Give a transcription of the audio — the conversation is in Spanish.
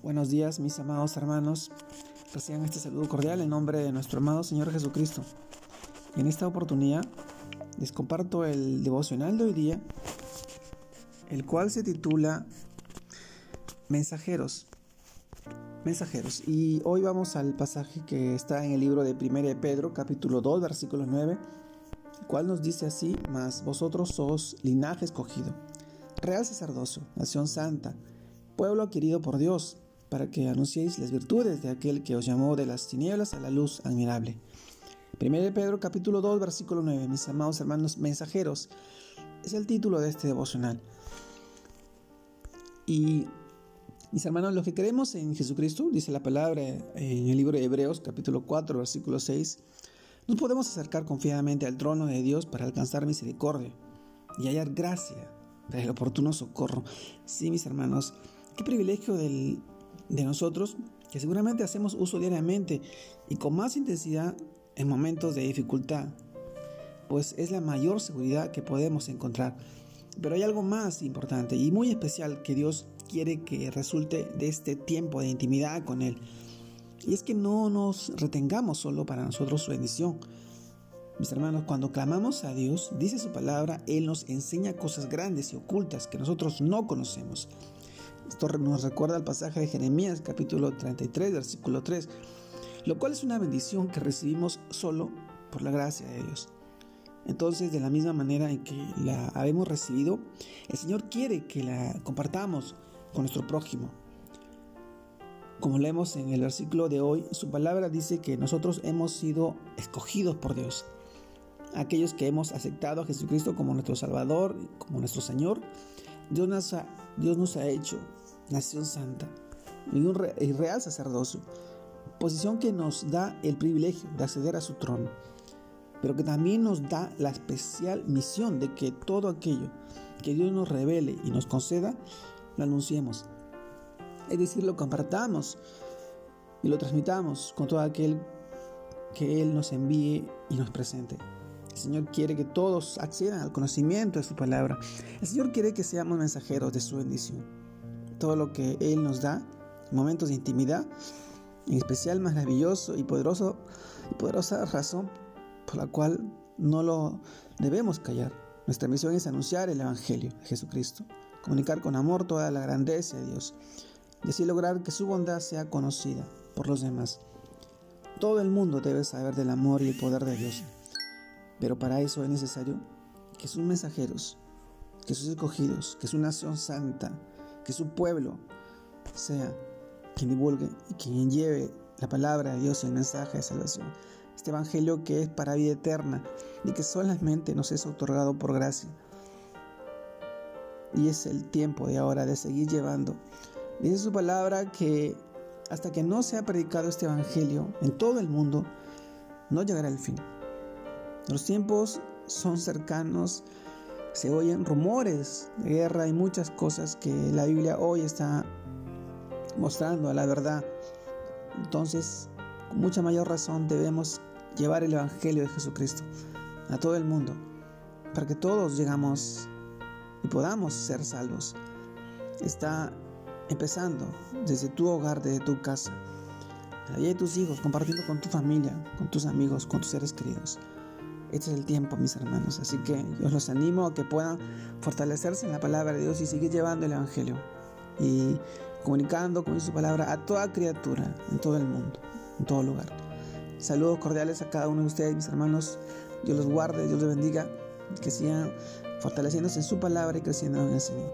Buenos días, mis amados hermanos. Reciban este saludo cordial en nombre de nuestro amado Señor Jesucristo. Y en esta oportunidad les comparto el devocional de hoy día, el cual se titula Mensajeros. Mensajeros. Y hoy vamos al pasaje que está en el libro de 1 de Pedro, capítulo 2, versículo 9, el cual nos dice así, mas vosotros sos linaje escogido, real sacerdocio, nación santa, pueblo adquirido por Dios para que anunciéis las virtudes de aquel que os llamó de las tinieblas a la luz admirable. 1 Pedro capítulo 2 versículo 9, mis amados hermanos mensajeros, es el título de este devocional. Y mis hermanos, los que creemos en Jesucristo, dice la palabra en el libro de Hebreos capítulo 4 versículo 6, nos podemos acercar confiadamente al trono de Dios para alcanzar misericordia y hallar gracia para el oportuno socorro. Sí, mis hermanos, qué privilegio del de nosotros que seguramente hacemos uso diariamente y con más intensidad en momentos de dificultad, pues es la mayor seguridad que podemos encontrar. Pero hay algo más importante y muy especial que Dios quiere que resulte de este tiempo de intimidad con Él. Y es que no nos retengamos solo para nosotros su bendición. Mis hermanos, cuando clamamos a Dios, dice su palabra, Él nos enseña cosas grandes y ocultas que nosotros no conocemos. Esto nos recuerda al pasaje de Jeremías capítulo 33, versículo 3, lo cual es una bendición que recibimos solo por la gracia de Dios. Entonces, de la misma manera en que la habemos recibido, el Señor quiere que la compartamos con nuestro prójimo. Como leemos en el versículo de hoy, su palabra dice que nosotros hemos sido escogidos por Dios. Aquellos que hemos aceptado a Jesucristo como nuestro Salvador, como nuestro Señor, Dios nos ha, Dios nos ha hecho nación santa y un real sacerdocio, posición que nos da el privilegio de acceder a su trono, pero que también nos da la especial misión de que todo aquello que Dios nos revele y nos conceda, lo anunciemos. Es decir, lo compartamos y lo transmitamos con todo aquel que Él nos envíe y nos presente. El Señor quiere que todos accedan al conocimiento de su palabra. El Señor quiere que seamos mensajeros de su bendición. Todo lo que Él nos da, momentos de intimidad, en especial maravilloso y poderoso y poderosa razón por la cual no lo debemos callar. Nuestra misión es anunciar el Evangelio de Jesucristo, comunicar con amor toda la grandeza de Dios y así lograr que su bondad sea conocida por los demás. Todo el mundo debe saber del amor y el poder de Dios. Pero para eso es necesario que sus mensajeros, que sus escogidos, que su nación santa, que su pueblo sea quien divulgue y quien lleve la palabra de Dios y el mensaje de salvación. Este evangelio que es para vida eterna y que solamente nos es otorgado por gracia. Y es el tiempo de ahora de seguir llevando. Dice su palabra que hasta que no sea predicado este evangelio en todo el mundo, no llegará el fin. Los tiempos son cercanos, se oyen rumores de guerra y muchas cosas que la Biblia hoy está mostrando a la verdad. Entonces, con mucha mayor razón debemos llevar el Evangelio de Jesucristo a todo el mundo, para que todos llegamos y podamos ser salvos. Está empezando desde tu hogar, desde tu casa, allá de tus hijos, compartiendo con tu familia, con tus amigos, con tus seres queridos. Este es el tiempo, mis hermanos. Así que yo los animo a que puedan fortalecerse en la palabra de Dios y seguir llevando el Evangelio y comunicando con su palabra a toda criatura en todo el mundo, en todo lugar. Saludos cordiales a cada uno de ustedes, mis hermanos. Dios los guarde, Dios los bendiga, que sigan fortaleciéndose en su palabra y creciendo en el Señor.